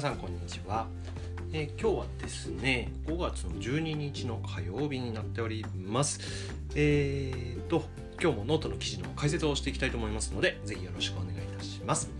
皆さんこんにちは、えー、今日はですね5月の12日の火曜日になっております。えーと今日もノートの記事の解説をしていきたいと思いますのでぜひよろしくお願いいたします。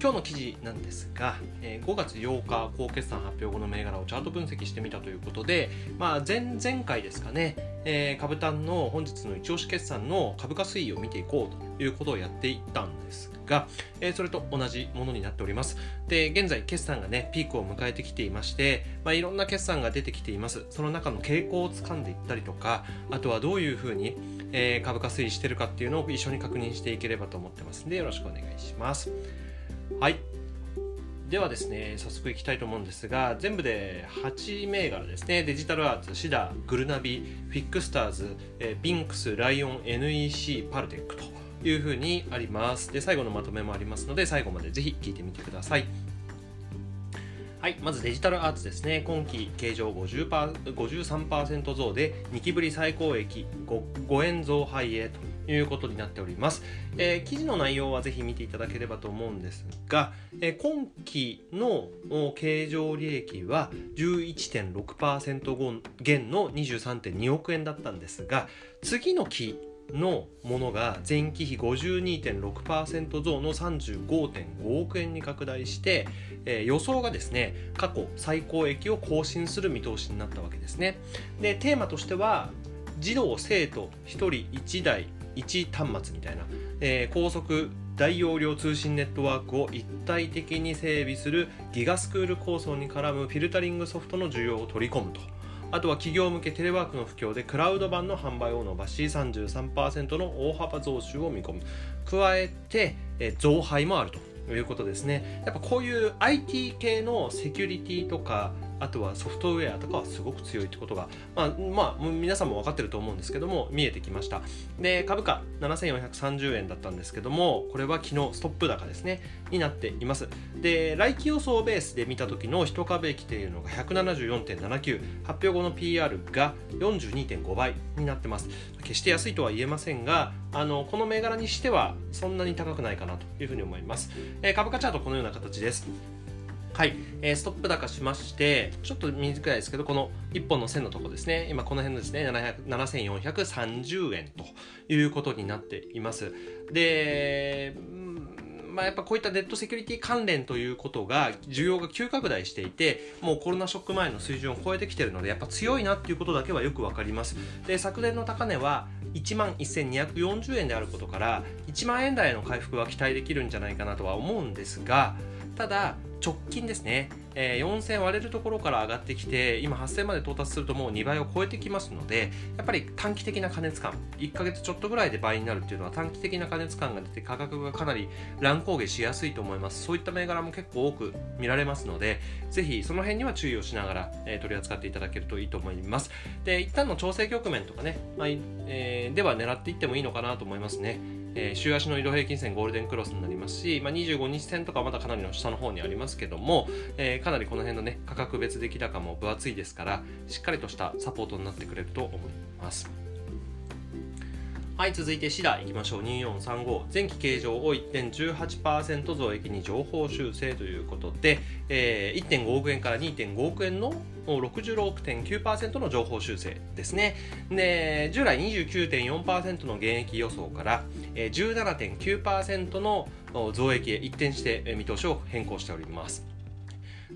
今日の記事なんですが、え5月8日高決算発表後の銘柄をチャート分析してみたということで、まあ、前々回ですかね、えー、株単の本日の一押し決算の株価推移を見ていこうということをやっていったんですが、えー、それと同じものになっております。で、現在決算がね、ピークを迎えてきていまして、まあ、いろんな決算が出てきています。その中の傾向をつかんでいったりとか、あとはどういうふうに、えー、株価推移してるかっていうのを一緒に確認していければと思ってますんで、よろしくお願いします。はい。ではですね、早速いきたいと思うんですが、全部で8銘柄ですね、デジタルアーツ、シダ、グルナビ、フィックスターズ、え、ビンクス、ライオン、NEC、パルテックというふうにあります。で、最後のまとめもありますので、最後までぜひ聞いてみてください。はい、まずデジタルアーツですね。今期計上53%増で2期ぶり最高益 5, 5円増配へということになっております。えー、記事の内容はぜひ見ていただければと思うんですが、えー、今期の経常利益は11.6%減の23.2億円だったんですが、次の期のものが前期比52.6%増の35.5億円に拡大して、えー、予想がですね過去最高益を更新する見通しになったわけですね。でテーマとしては児童生徒1人1台1端末みたいな、えー、高速大容量通信ネットワークを一体的に整備するギガスクール構想に絡むフィルタリングソフトの需要を取り込むと。あとは企業向けテレワークの不況でクラウド版の販売を伸ばし33%の大幅増収を見込む。加えて、え増配もあるということですね。やっぱこういう IT 系のセキュリティとかあとはソフトウェアとかはすごく強いってことが、まあ、まあ、皆さんも分かってると思うんですけども、見えてきました。で、株価7430円だったんですけども、これは昨日ストップ高ですね、になっています。で、来期予想ベースで見た時の1株益というのが174.79、発表後の PR が42.5倍になってます。決して安いとは言えませんが、あの、この銘柄にしてはそんなに高くないかなというふうに思います。えー、株価チャートこのような形です。はい、えー、ストップ高しまして、ちょっと短いですけど、この1本の線のとこですね、今この辺のですね、7430円ということになっています。で、まあ、やっぱこういったネットセキュリティ関連ということが需要が急拡大していてもうコロナショック前の水準を超えてきてるのでやっぱ強いなっていうことだけはよくわかります。で昨年の高値は1万1240円であることから1万円台の回復は期待できるんじゃないかなとは思うんですがただ直近ですね、えー、4000割れるところから上がってきて今8000まで到達するともう2倍を超えてきますのでやっぱり短期的な加熱感1ヶ月ちょっとぐらいで倍になるっていうのは短期的な加熱感が出て価格がかなり乱高下しやすいと思います。そういった銘柄も結構多く見られますのでぜひその辺には注意をしながら、えー、取り扱っていただけるといいと思います。で一旦の調整局面とかね、まあえー、では狙っていってもいいのかなと思いますね。えー、週足の移動平均線ゴールデンクロスになりますし、まあ、25日線とかまだかなりの下の方にありますけども、えー、かなりこの辺のね価格別出来高も分厚いですからしっかりとしたサポートになってくれると思います。はい、続いてシダいきましょう。2435。前期計上を1.18%増益に情報修正ということで、えー、1.5億円から2.5億円の66.9%の情報修正ですね。で、従来29.4%の減益予想から、えー、17.9%の増益へ一転して見通しを変更しております。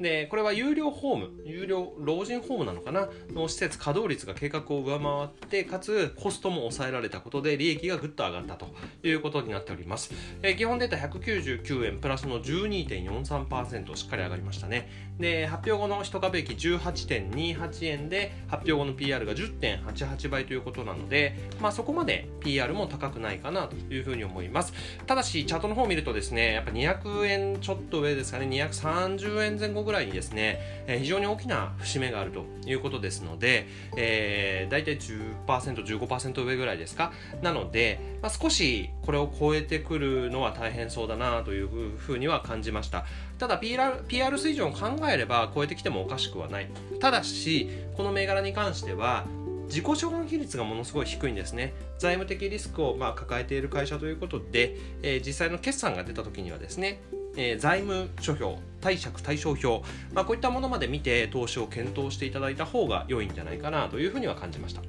で、これは有料ホーム、有料老人ホームなのかな？の施設稼働率が計画を上回って、かつコストも抑えられたことで利益がぐっと上がったということになっております。えー、基本データ199円プラスの12.43%しっかり上がりましたね。で、発表後の1株益18.28円で、発表後の PR が10.88倍ということなので、まあそこまで PR も高くないかなというふうに思います。ただし、チャートの方を見るとですね、やっぱ200円ちょっと上ですかね、230円前後ぐらいですね、えー、非常に大きな節目があるということですので、えー、大体10%、15%上ぐらいですか？なので、まあ、少しこれを超えてくるのは大変そうだなというふうには感じました。ただ PR, PR 水準を考えれば超えてきてもおかしくはない。ただし、この銘柄に関しては、自己資本比率がものすごい低いんですね。財務的リスクをまあ抱えている会社ということで、えー、実際の決算が出た時にはですね、えー、財務諸表貸借対照表、まあ、こういったものまで見て投資を検討していただいた方が良いんじゃないかなというふうには感じました。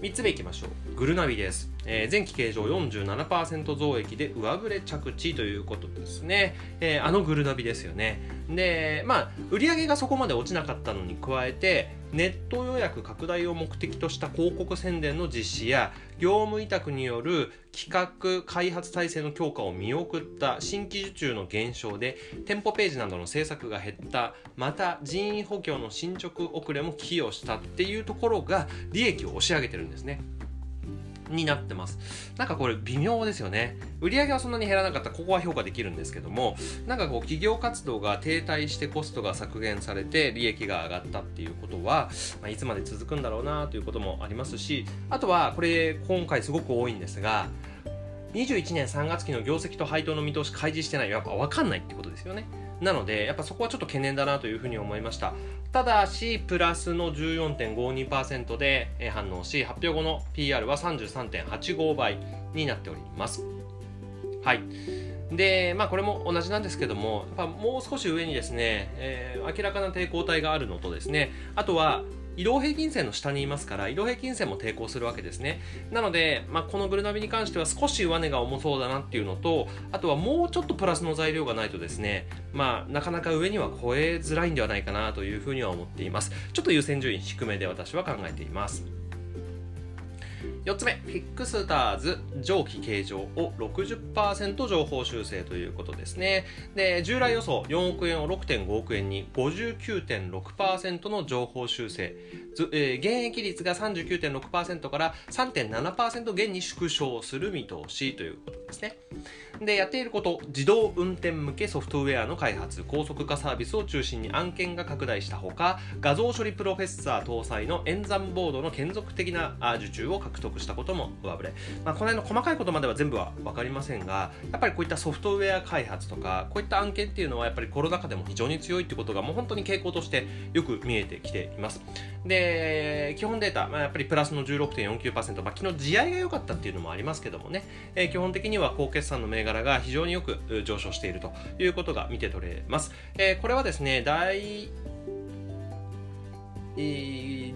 3つ目いきましょう。グルナビです、えー、前期計上47%増益で上振れ着地ということですね、えー、あのグルナビですよね。でまあ売り上げがそこまで落ちなかったのに加えてネット予約拡大を目的とした広告宣伝の実施や業務委託による企画開発体制の強化を見送った新規受注の減少で店舗ページなどの制作が減ったまた人員補強の進捗遅れも寄与したっていうところが利益を押し上げてるんですね。になってます。なんかこれ微妙ですよね。売上はそんなに減らなかったここは評価できるんですけども、なんかこう企業活動が停滞してコストが削減されて利益が上がったっていうことは、まあ、いつまで続くんだろうなということもありますし、あとはこれ今回すごく多いんですが、21年3月期の業績と配当の見通し開示してないやっぱ分かんないってことですよね。なので、やっぱそこはちょっと懸念だなというふうに思いました。ただし、プラスの14.52%で反応し、発表後の PR は33.85倍になっております。はい。で、まあこれも同じなんですけども、やっぱもう少し上にですね、えー、明らかな抵抗体があるのとですね、あとは移動平均線の下にいますから移動平均線も抵抗するわけですね。なので、まあ、このグルナビに関しては少し上値が重そうだなっていうのとあとはもうちょっとプラスの材料がないとですねまあなかなか上には超えづらいんではないかなというふうには思っています。ちょっと優先順位低めで私は考えています。4つ目、フィックスターズ上記計上を60情報修正ということですね。で、従来予想4億円を6.5億円に59.6%の情報修正。えー、現役率が39.6%から3.7%減に縮小する見通しということですね。で、やっていること、自動運転向けソフトウェアの開発、高速化サービスを中心に案件が拡大したほか、画像処理プロフェッサー搭載の演算ボードの継続的な受注を獲得したことも上振れ。まあ、この辺の細かいことまでは全部は分かりませんが、がやっぱりこういったソフトウェア開発とか、こういった案件っていうのはやっぱりコロナ禍でも非常に強いってことがもう本当に傾向としてよく見えてきています。で、基本データ、まあ、やっぱりプラスの16.49%、まあ、昨日地合いが良かったっていうのもありますけどもね、えー、基本的には高決算の銘柄が非常によく上昇しているということが見て取れます。えー、これはですね、大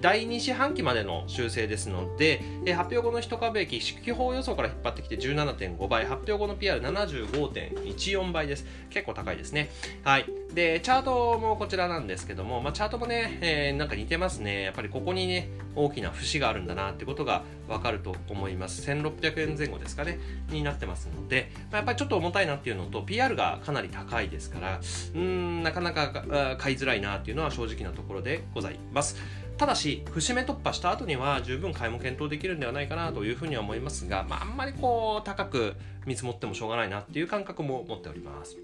第2四半期までの修正ですので、発表後の1株益、期報予想から引っ張ってきて17.5倍、発表後の PR75.14 倍です。結構高いですね。はい。で、チャートもこちらなんですけども、まあ、チャートもね、えー、なんか似てますね。やっぱりここにね、大きな節があるんだなってことがわかると思います。1600円前後ですかね、になってますので、まあ、やっぱりちょっと重たいなっていうのと、PR がかなり高いですから、うん、なかなか買いづらいなっていうのは正直なところでございます。。ただし、節目突破した後には十分買いも検討できるんではないかなというふうには思いますが、まあ、あんまりこう、高く見積もってもしょうがないなっていう感覚も持っております。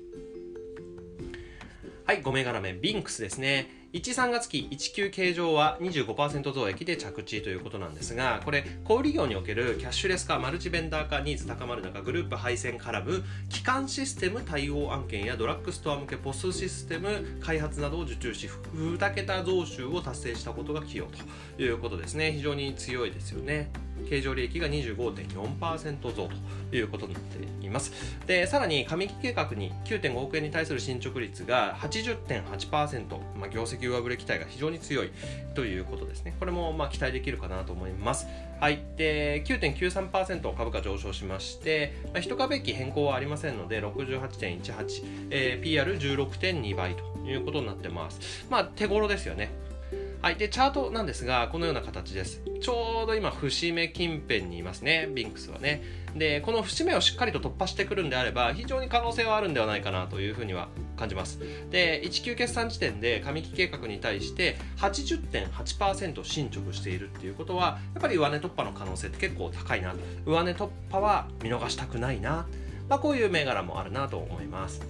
はい、5銘柄目、ビンクスですね。1、3月期1級計上は25%増益で着地ということなんですが、これ、小売業におけるキャッシュレス化、マルチベンダー化ニーズ高まる中、グループ配線絡む基幹システム対応案件やドラッグストア向けポスシステム開発などを受注し、2桁増収を達成したことが寄与ということですね。非常に強いですよね。経常利益が25.4%増ということになっています。で、さらに上期計画に9.5億円に対する進捗率が80.8%、まあ、業績上振れ期待が非常に強いということですね。これもまあ期待できるかなと思います。はい。で、9.93%株価上昇しまして、まあ、1株益変更はありませんので、68.18、えー、PR16.2 倍ということになってます。まあ、手頃ですよね。はい。で、チャートなんですが、このような形です。ちょうど今、節目近辺にいますね。ビンクスはね。で、この節目をしっかりと突破してくるんであれば、非常に可能性はあるんではないかなというふうには感じます。で、1級決算時点で上期計画に対して80.8%進捗しているっていうことは、やっぱり上値突破の可能性って結構高いな。上値突破は見逃したくないな。まあ、こういう銘柄もあるなと思います。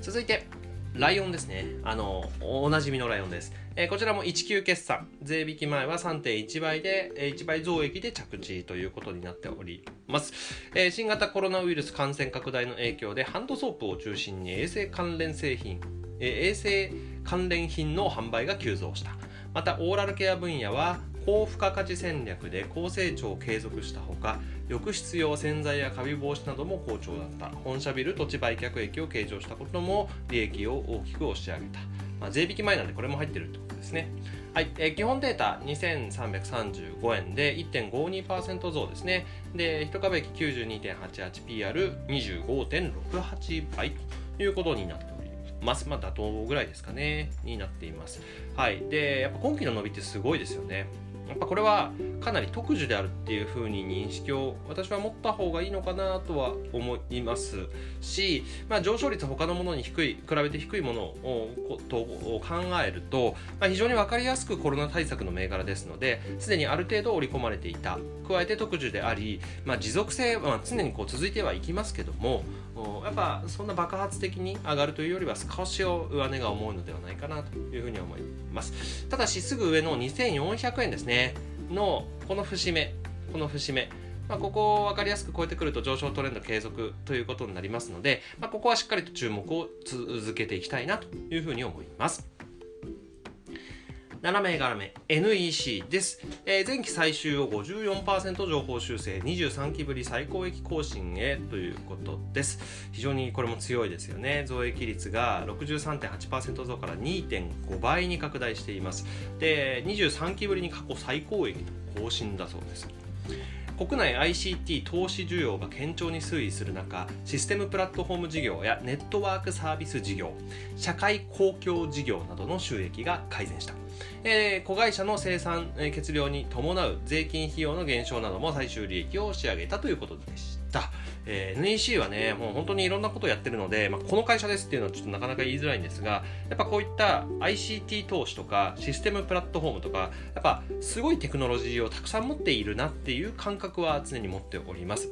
続いて、ライオンですね。あの、おなじみのライオンです。えー、こちらも1級決算。税引き前は3.1倍で、えー、1倍増益で着地ということになっております、えー、新型コロナウイルス感染拡大の影響でハンドソープを中心に衛生関連製品、え衛生関連品の販売が急増した。また、オーラルケア分野は高付加価値戦略で高成長を継続したほか浴室用洗剤やカビ防止なども好調だった本社ビル土地売却益を計上したことも利益を大きく押し上げた、まあ、税引き前なんでこれも入ってるってことですねはい、えー、基本データ2335円で1.52%増ですね。で、1株益 92.88PR25.68 倍ということになっております。まあ、妥当ぐらいですかね。になっています。はい。で、やっぱ今期の伸びってすごいですよね。やっぱこれはかなり特需であるっていうふうに認識を私は持った方がいいのかなとは思いますし、まあ、上昇率他のものに低い比べて低いものをと考えると、まあ、非常に分かりやすくコロナ対策の銘柄ですのですでにある程度織り込まれていた加えて特需であり、まあ、持続性は常にこう続いてはいきますけどもやっぱそんな爆発的に上がるというよりは少しを上値が重いのではないかなというふうに思います。ただしすぐ上の2400円ですね。のこの節目。この節目。まあ、ここを分かりやすく超えてくると上昇トレンド継続ということになりますので、まあ、ここはしっかりと注目を続けていきたいなというふうに思います。7銘柄目 NEC です、えー、前期最終を54%情報修正23期ぶり最高益更新へということです。非常にこれも強いですよね。増益率が63.8%増から2.5倍に拡大しています。で23期ぶりに過去最高益の更新だそうです。国内 ICT 投資需要が堅調に推移する中システムプラットフォーム事業やネットワークサービス事業社会公共事業などの収益が改善したえー、子会社の生産、えー、血量に伴う税金費用の減少なども最終利益を仕上げたということでした。えー、NEC はね、もう本当にいろんなことをやってるので、まあ、この会社ですっていうのはちょっとなかなか言いづらいんですが、やっぱこういった ICT 投資とかシステムプラットフォームとか、やっぱすごいテクノロジーをたくさん持っているなっていう感覚は常に持っております。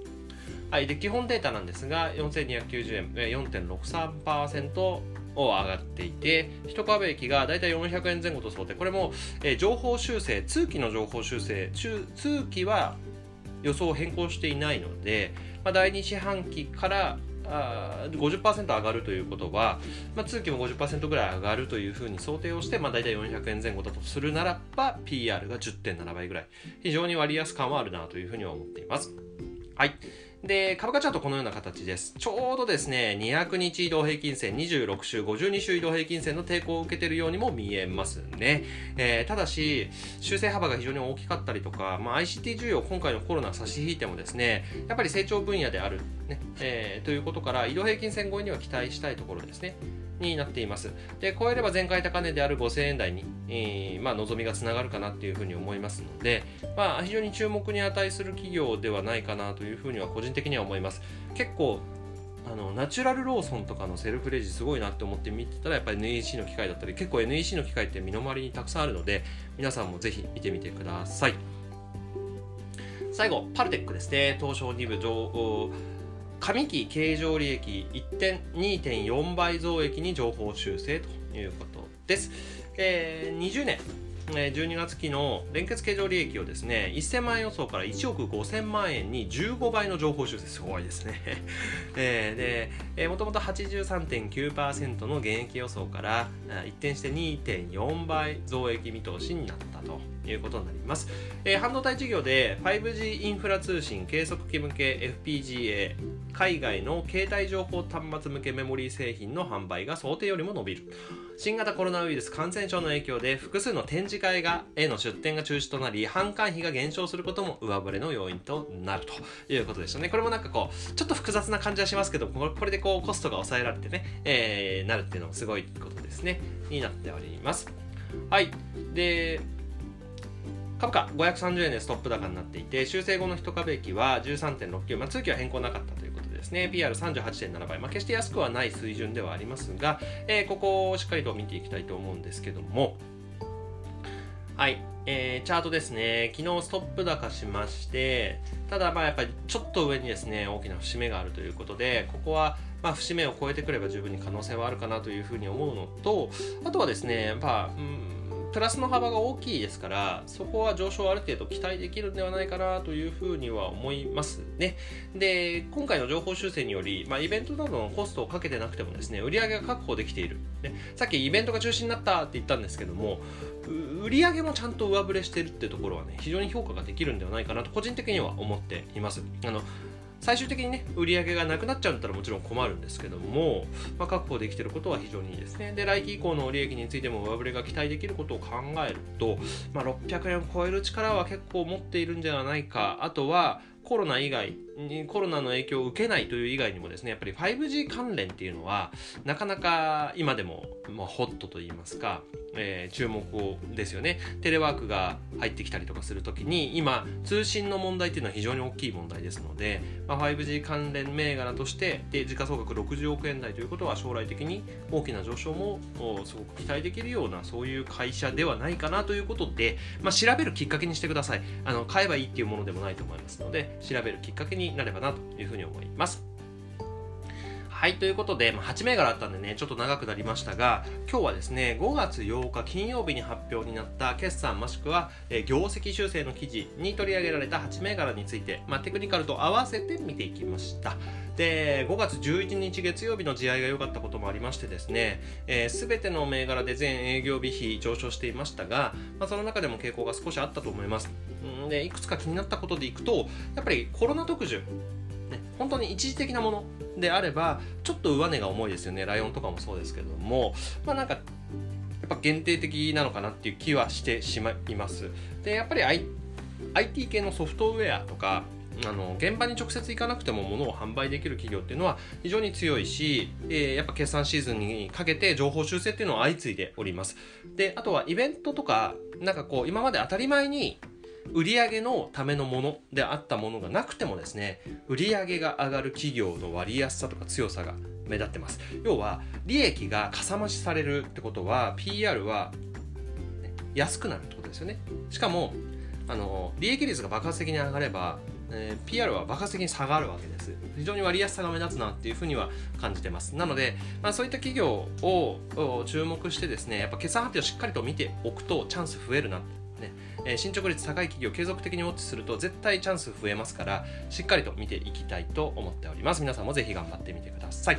はい、で基本データなんですが、4290円、4.63%を上がっていて1株益がだいたい400円前後と想定これも、えー、情報修正通期の情報修正通期は予想を変更していないので、まあ、第2四半期からあ50%上がるということは、まあ、通期も50%ぐらい上がるというふうに想定をして、まあ、大体400円前後だとするならば PR が10.7倍ぐらい。非常に割安感はあるなというふうには思っています。はい。で、株価チャートこのような形です。ちょうどですね、200日移動平均線、26週、52週移動平均線の抵抗を受けているようにも見えますね。えー、ただし、修正幅が非常に大きかったりとか、まあ、ICT 需要、今回のコロナ差し引いてもですね、やっぱり成長分野である、ねえー、ということから、移動平均線超えには期待したいところですね。になっています。で、超えれば前回高値である5000円台に、えー、まあ、望みがつながるかなっていうふうに思いますので、まあ、非常に注目に値する企業ではないかなというふうには個人的には思います。結構あのナチュラルローソンとかのセルフレジすごいなって思って見てたらやっぱり NEC の機械だったり結構 NEC の機械って身の回りにたくさんあるので皆さんもぜひ見てみてください最後パルテックですね東証2部上上期経常利益1.2.4倍増益に情報修正ということです。えー、20年12月期の連結計上利益をですね1000万円予想から1億5000万円に15倍の情報修正。すごいですね。え、で、もともと83.9%の減益予想から一転して2.4倍増益見通しになったと。いうことになります、えー、半導体事業で 5G インフラ通信計測器向け FPGA 海外の携帯情報端末向けメモリー製品の販売が想定よりも伸びる。新型コロナウイルス感染症の影響で複数の展示会がへの出展が中止となり販管費が減少することも上振れの要因となると。いうことでしたね。これもなんかこうちょっと複雑な感じはしますけどこれでこうコストが抑えられてね、えー、なるっていうのもすごいことですね。になっております。はい。で株価530円でストップ高になっていて修正後の1株益は13.69、まあ、通期は変更なかったということですね。PR38.7 倍、まあ、決して安くはない水準ではありますが、えー、ここをしっかりと見ていきたいと思うんですけども。はい、えー、チャートですね。昨日ストップ高しましてただまあやっぱりちょっと上にですね大きな節目があるということでここはまあ節目を超えてくれば十分に可能性はあるかなというふうに思うのとあとはですねやっぱ、うんプラスの幅が大きいですからそこは上昇ある程度期待できるんではないかなというふうには思いますね。で今回の情報修正により、まあ、イベントなどのコストをかけてなくてもですね売り上げが確保できている、ね、さっきイベントが中止になったって言ったんですけども売り上げもちゃんと上振れしてるってところはね非常に評価ができるんではないかなと個人的には思っています。あの最終的にね売り上げがなくなっちゃうんだったらもちろん困るんですけども、まあ、確保できてることは非常にいいですね。で来期以降の利益についても上振れが期待できることを考えると、まあ、600円を超える力は結構持っているんじゃないか。あとはコロナ以外にコロナの影響を受けないという以外にもですねやっぱり 5G 関連っていうのはなかなか今でも、まあ、ホットと言いますかえー、注目をですよね。テレワークが入ってきたりとかするときに今通信の問題っていうのは非常に大きい問題ですので、まあ、5G 関連銘柄としてで時価総額60億円台ということは将来的に大きな上昇もすごく期待できるようなそういう会社ではないかなということで、まあ、調べるきっかけにしてください。あの買えばいいっていうものでもないと思いますので調べるきっかけにになればなというふうに思います。はい、ということで、まあ、8銘柄あったんでね、ちょっと長くなりましたが、今日はですね、5月8日金曜日に発表になった決算もしくは、えー、業績修正の記事に取り上げられた8銘柄について、まあ、テクニカルと合わせて見ていきました。で、5月11日月曜日の地合が良かったこともありましてですね、す、えー、べ、ての銘柄で全営業日比上昇していましたが、まあ、その中でも傾向が少しあったと思います。で、いくつか気になったことでいくと、やっぱりコロナ特需、ね、本当に一時的なものであればちょっと上値が重いですよね。ライオンとかもそうですけども。まあなんかやっぱ限定的なのかなっていう気はしてしまいます。でやっぱり、I、IT 系のソフトウェアとかあの現場に直接行かなくても物を販売できる企業っていうのは非常に強いし、えー、やっぱ決算シーズンにかけて情報修正っていうのは相次いでおります。であとはイベントとかなんかこう今まで当たり前に売上のためのものであったものがなくてもですね売上が上がる企業の割安さとか強さが目立ってます。要は利益がかさ増しされるってことは PR は、安くなるってことですよね。しかもあの利益率が爆発的に上がればえ、PR は爆発的に下がるわけです。非常に割安さが目立つなっていうふうには感じてます。なので、まあ、そういった企業を注目してですねやっぱ決算発表をしっかりと見ておくとチャンス増えるなねえー、進捗率高い企業を継続的にウォッチすると絶対チャンス増えますからしっかりと見ていきたいと思っております皆さんもぜひ頑張ってみてください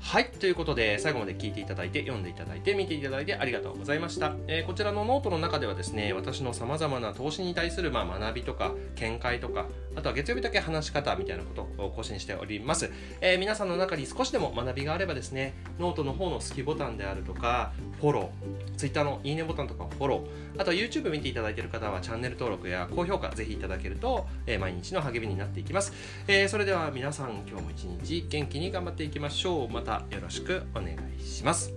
はい。ということで、最後まで聞いていただいて、読んでいただいて、見ていただいてありがとうございました。えー、こちらのノートの中ではですね、私の様々な投資に対する、まあ、学びとか、見解とか、あとは月曜日だけ話し方みたいなことを更新しております。えー、皆さんの中に少しでも学びがあればですね、ノートの方の好きボタンであるとか、フォロー、Twitter のいいねボタンとかフォロー、あとは YouTube 見ていただいている方はチャンネル登録や高評価ぜひいただけると、えー、毎日の励みになっていきます。えー、それでは皆さん今日も一日元気に頑張っていきましょう。またよろしくお願いします。